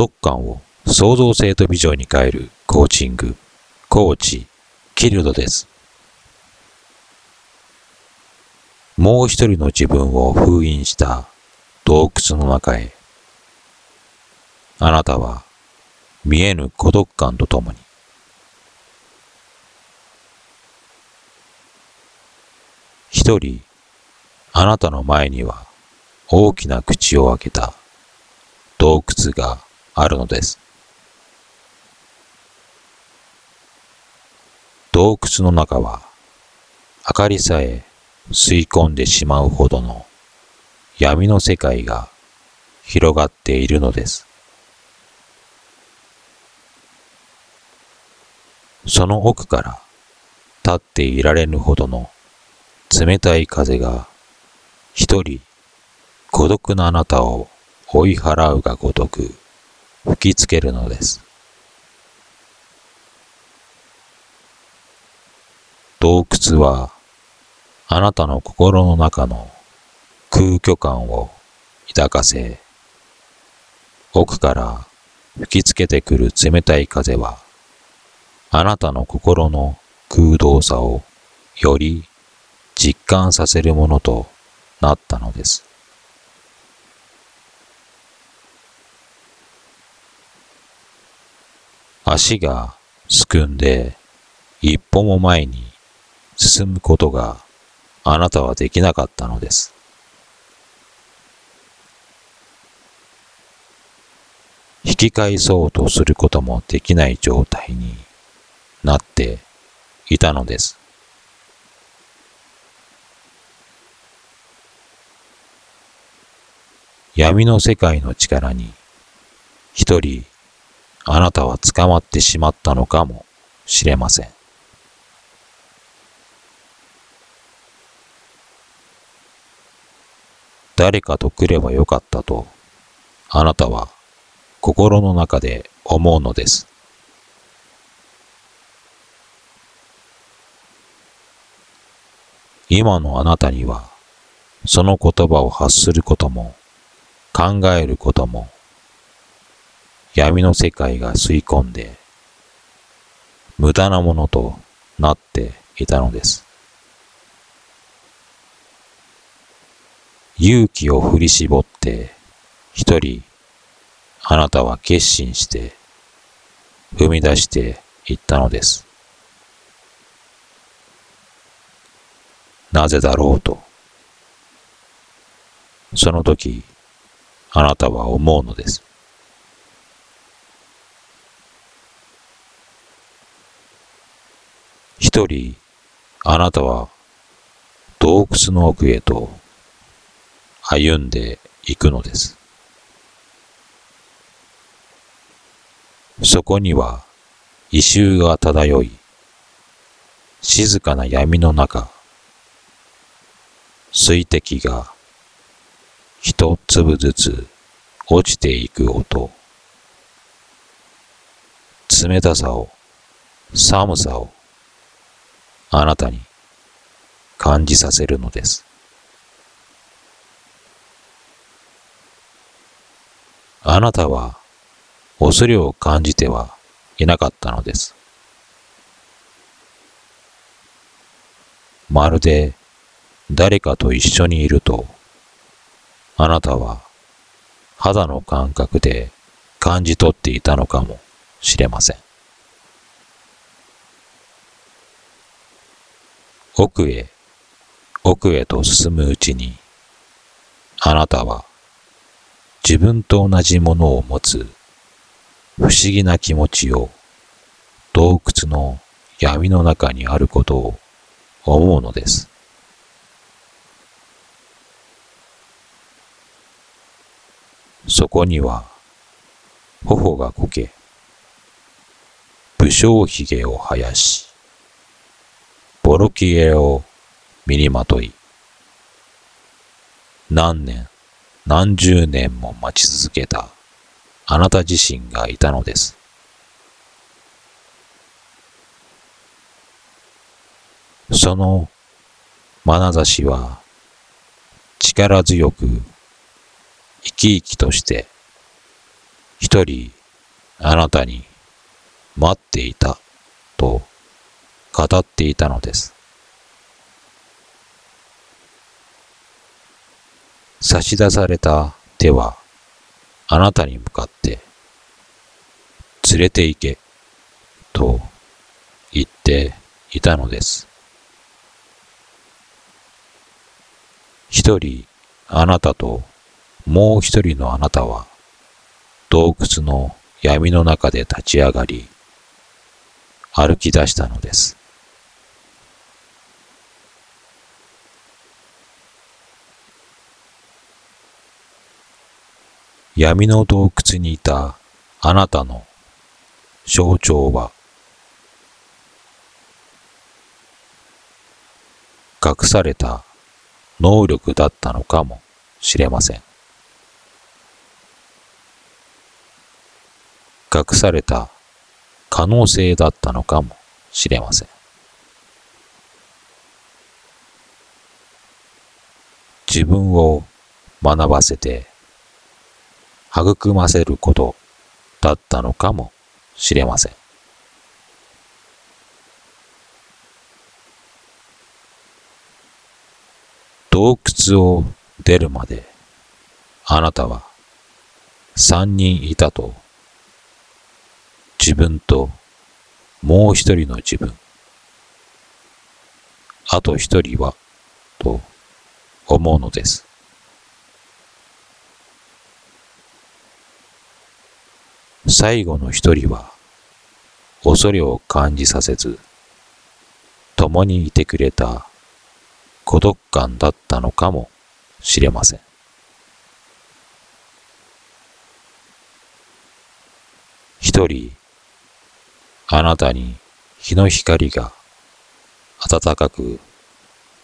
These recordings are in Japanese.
独感を創造性とビジョンに変えるコーチング、コーチ、キルドです。もう一人の自分を封印した洞窟の中へ、あなたは見えぬ孤独感とともに、一人、あなたの前には大きな口を開けた洞窟があるのです。洞窟の中は明かりさえ吸い込んでしまうほどの闇の世界が広がっているのです。その奥から立っていられぬほどの冷たい風が一人孤独なあなたを追い払うがごとく吹きつけるのです。洞窟はあなたの心の中の空虚感を抱かせ、奥から吹きつけてくる冷たい風は、あなたの心の空洞さをより実感させるものとなったのです。足がすくんで一歩も前に進むことがあなたはできなかったのです。引き返そうとすることもできない状態になっていたのです。闇の世界の力に一人あなたは捕まってしまったのかもしれません。誰かと来ればよかったと、あなたは心の中で思うのです。今のあなたには、その言葉を発することも、考えることも、闇の世界が吸い込んで、無駄なものとなっていたのです。勇気を振り絞って、一人、あなたは決心して、踏み出していったのです。なぜだろうと。その時、あなたは思うのです。一人、あなたは洞窟の奥へと歩んでいくのです。そこには異臭が漂い、静かな闇の中、水滴が一粒ずつ落ちていく音、冷たさを、寒さをあなたに感じさせるのです。あなたは恐れを感じてはいなかったのです。まるで誰かと一緒にいると、あなたは肌の感覚で感じ取っていたのかもしれません。奥へ、奥へと進むうちに、あなたは自分と同じものを持つ不思議な気持ちを洞窟の闇の中にあることを思うのです。そこには頬がこけ、武将髭を生やし、ボロキエを身にまとい、何年何十年も待ち続けたあなた自身がいたのです。その眼差しは力強く生き生きとして一人あなたに待っていたと語っていたのです。差し出された手はあなたに向かって連れて行けと言っていたのです。一人あなたともう一人のあなたは洞窟の闇の中で立ち上がり歩き出したのです。闇の洞窟にいたあなたの象徴は隠された能力だったのかもしれません。隠された可能性だったのかもしれません。自分を学ばせて育ませることだったのかもしれません。洞窟を出るまであなたは三人いたと自分ともう一人の自分あと一人はと思うのです。最後の一人は恐れを感じさせず共にいてくれた孤独感だったのかもしれません。一人あなたに日の光が暖かく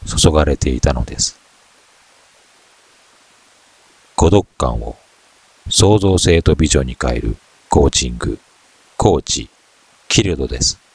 注がれていたのです。孤独感を創造性とビジョンに変えるコーチング、コーチ、キルドです。